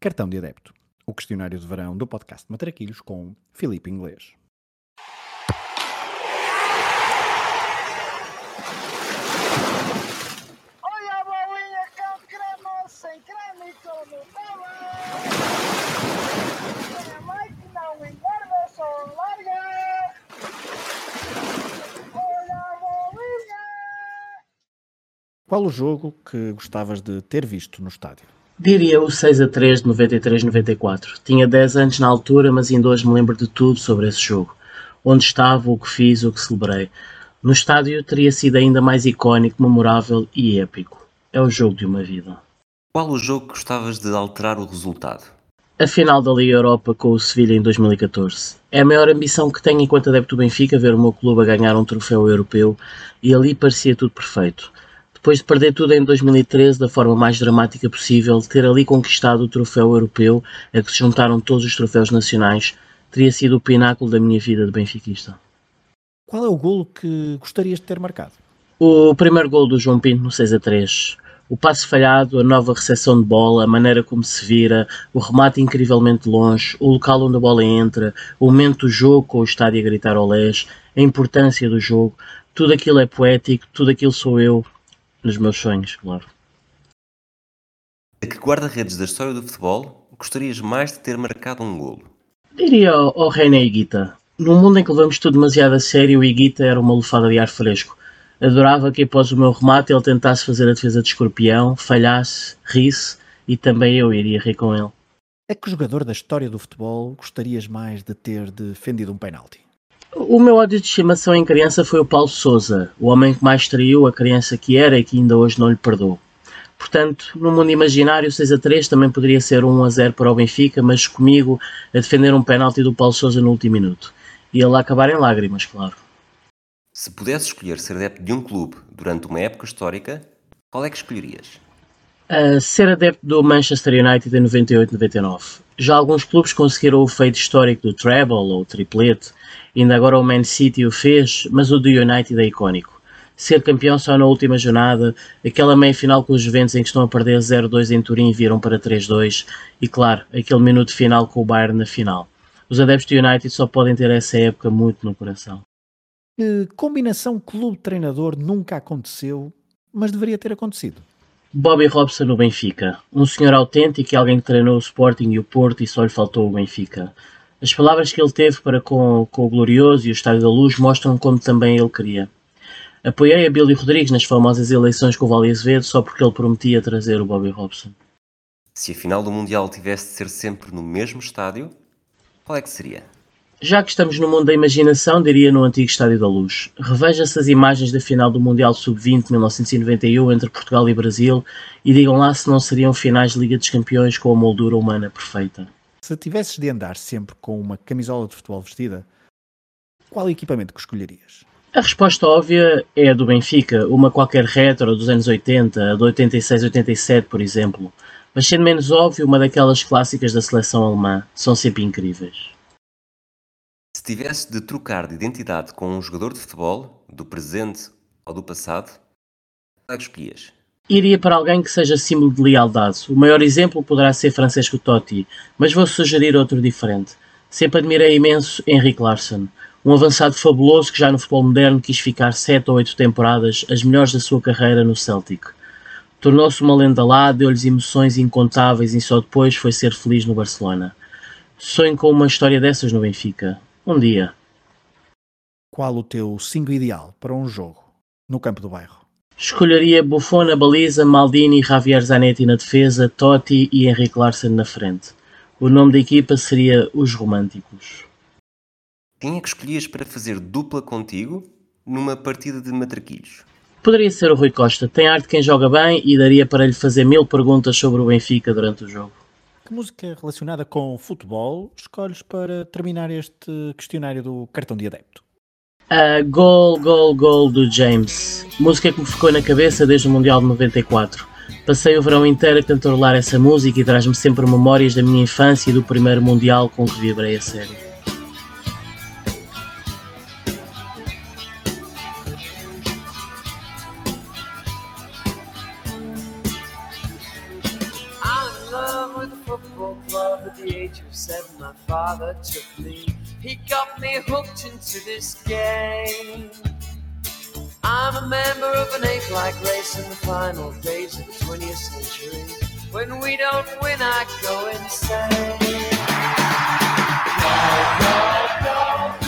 Cartão de Adepto, o questionário de verão do podcast Matraquilhos com Filipe Inglês. Olha a bolinha com creme, sem creme com Nutella. Minha mãe que não engorda, só larga. Olha a bolinha. Qual o jogo que gostavas de ter visto no estádio? Diria o 6 a 3 de 93-94. Tinha 10 anos na altura, mas ainda hoje me lembro de tudo sobre esse jogo. Onde estava, o que fiz, o que celebrei. No estádio teria sido ainda mais icónico, memorável e épico. É o jogo de uma vida. Qual o jogo que gostavas de alterar o resultado? A final da Liga Europa com o Sevilha em 2014. É a maior ambição que tenho enquanto adepto do Benfica ver o meu clube a ganhar um troféu europeu e ali parecia tudo perfeito. Depois de perder tudo em 2013 da forma mais dramática possível, ter ali conquistado o troféu europeu, a que se juntaram todos os troféus nacionais, teria sido o pináculo da minha vida de benfiquista. Qual é o golo que gostarias de ter marcado? O primeiro gol do João Pinto no 6 a 3. O passe falhado, a nova recepção de bola, a maneira como se vira, o remate incrivelmente longe, o local onde a bola entra, o momento do jogo com o estádio a gritar ao lés, a importância do jogo, tudo aquilo é poético, tudo aquilo sou eu, nos meus sonhos, claro. A que guarda-redes da história do futebol gostarias mais de ter marcado um golo? Diria ao, ao René Higuita. Num mundo em que levamos tudo demasiado a sério, o Higuita era uma lufada de ar fresco. Adorava que após o meu remate ele tentasse fazer a defesa de escorpião, falhasse, risse e também eu iria rir com ele. A que jogador da história do futebol gostarias mais de ter defendido um penalti? O meu ódio de estimação em criança foi o Paulo Souza, o homem que mais traiu a criança que era e que ainda hoje não lhe perdoou. Portanto, no mundo imaginário, 6 a 3 também poderia ser 1 a 0 para o Benfica, mas comigo a defender um penalti do Paulo Souza no último minuto. E ele acabar em lágrimas, claro. Se pudesse escolher ser adepto de um clube durante uma época histórica, qual é que escolherias? Uh, ser adepto do Manchester United em 98-99. Já alguns clubes conseguiram o feito histórico do treble ou triplete, ainda agora o Man City o fez, mas o do United é icónico. Ser campeão só na última jornada, aquela meia-final com os Juventus em que estão a perder 0-2 em Turim viram para 3-2, e claro, aquele minuto final com o Bayern na final. Os adeptos do United só podem ter essa época muito no coração. Que combinação clube-treinador nunca aconteceu, mas deveria ter acontecido? Bobby Robson no Benfica. Um senhor autêntico e alguém que treinou o Sporting e o Porto e só lhe faltou o Benfica. As palavras que ele teve para com, com o Glorioso e o Estádio da Luz mostram como também ele queria. Apoiei a Billy Rodrigues nas famosas eleições com o Vale Azevedo só porque ele prometia trazer o Bobby Robson. Se a final do Mundial tivesse de ser sempre no mesmo estádio, qual é que seria? Já que estamos no mundo da imaginação, diria no antigo Estádio da Luz. Reveja-se as imagens da final do Mundial Sub-20 de 1991 entre Portugal e Brasil e digam lá se não seriam finais de Liga dos Campeões com a moldura humana perfeita. Se tivesses de andar sempre com uma camisola de futebol vestida, qual equipamento que escolherias? A resposta óbvia é a do Benfica, uma qualquer retro dos anos 80, a de 86-87, por exemplo. Mas sendo menos óbvio, uma daquelas clássicas da seleção alemã. São sempre incríveis. Se tivesse de trocar de identidade com um jogador de futebol, do presente ou do passado, qual escolhias? Iria para alguém que seja símbolo de lealdade. O maior exemplo poderá ser Francesco Totti, mas vou sugerir outro diferente. Sempre admirei imenso Henrik Larsson, um avançado fabuloso que já no futebol moderno quis ficar sete ou oito temporadas, as melhores da sua carreira no Celtic. Tornou-se uma lenda lá, deu-lhes emoções incontáveis e só depois foi ser feliz no Barcelona. Sonho com uma história dessas no Benfica. Um dia. Qual o teu 5 ideal para um jogo no campo do bairro? Escolheria Buffon na baliza, Maldini, Javier Zanetti na defesa, Totti e Henrique Larsen na frente. O nome da equipa seria Os Românticos. Quem é que escolhias para fazer dupla contigo numa partida de matraquilhos? Poderia ser o Rui Costa. Tem arte quem joga bem e daria para lhe fazer mil perguntas sobre o Benfica durante o jogo. Que música relacionada com futebol escolhes para terminar este questionário do cartão de adepto? Uh, gol, gol, gol do James. Música que me ficou na cabeça desde o Mundial de 94. Passei o verão inteiro a cantarolar essa música e traz-me sempre memórias da minha infância e do primeiro Mundial com que vibrei a sério. I'm love club at the age of seven. My father took me. He got me hooked into this game. I'm a member of an ape-like race in the final days of the 20th century. When we don't win, I go insane. Go, go, go,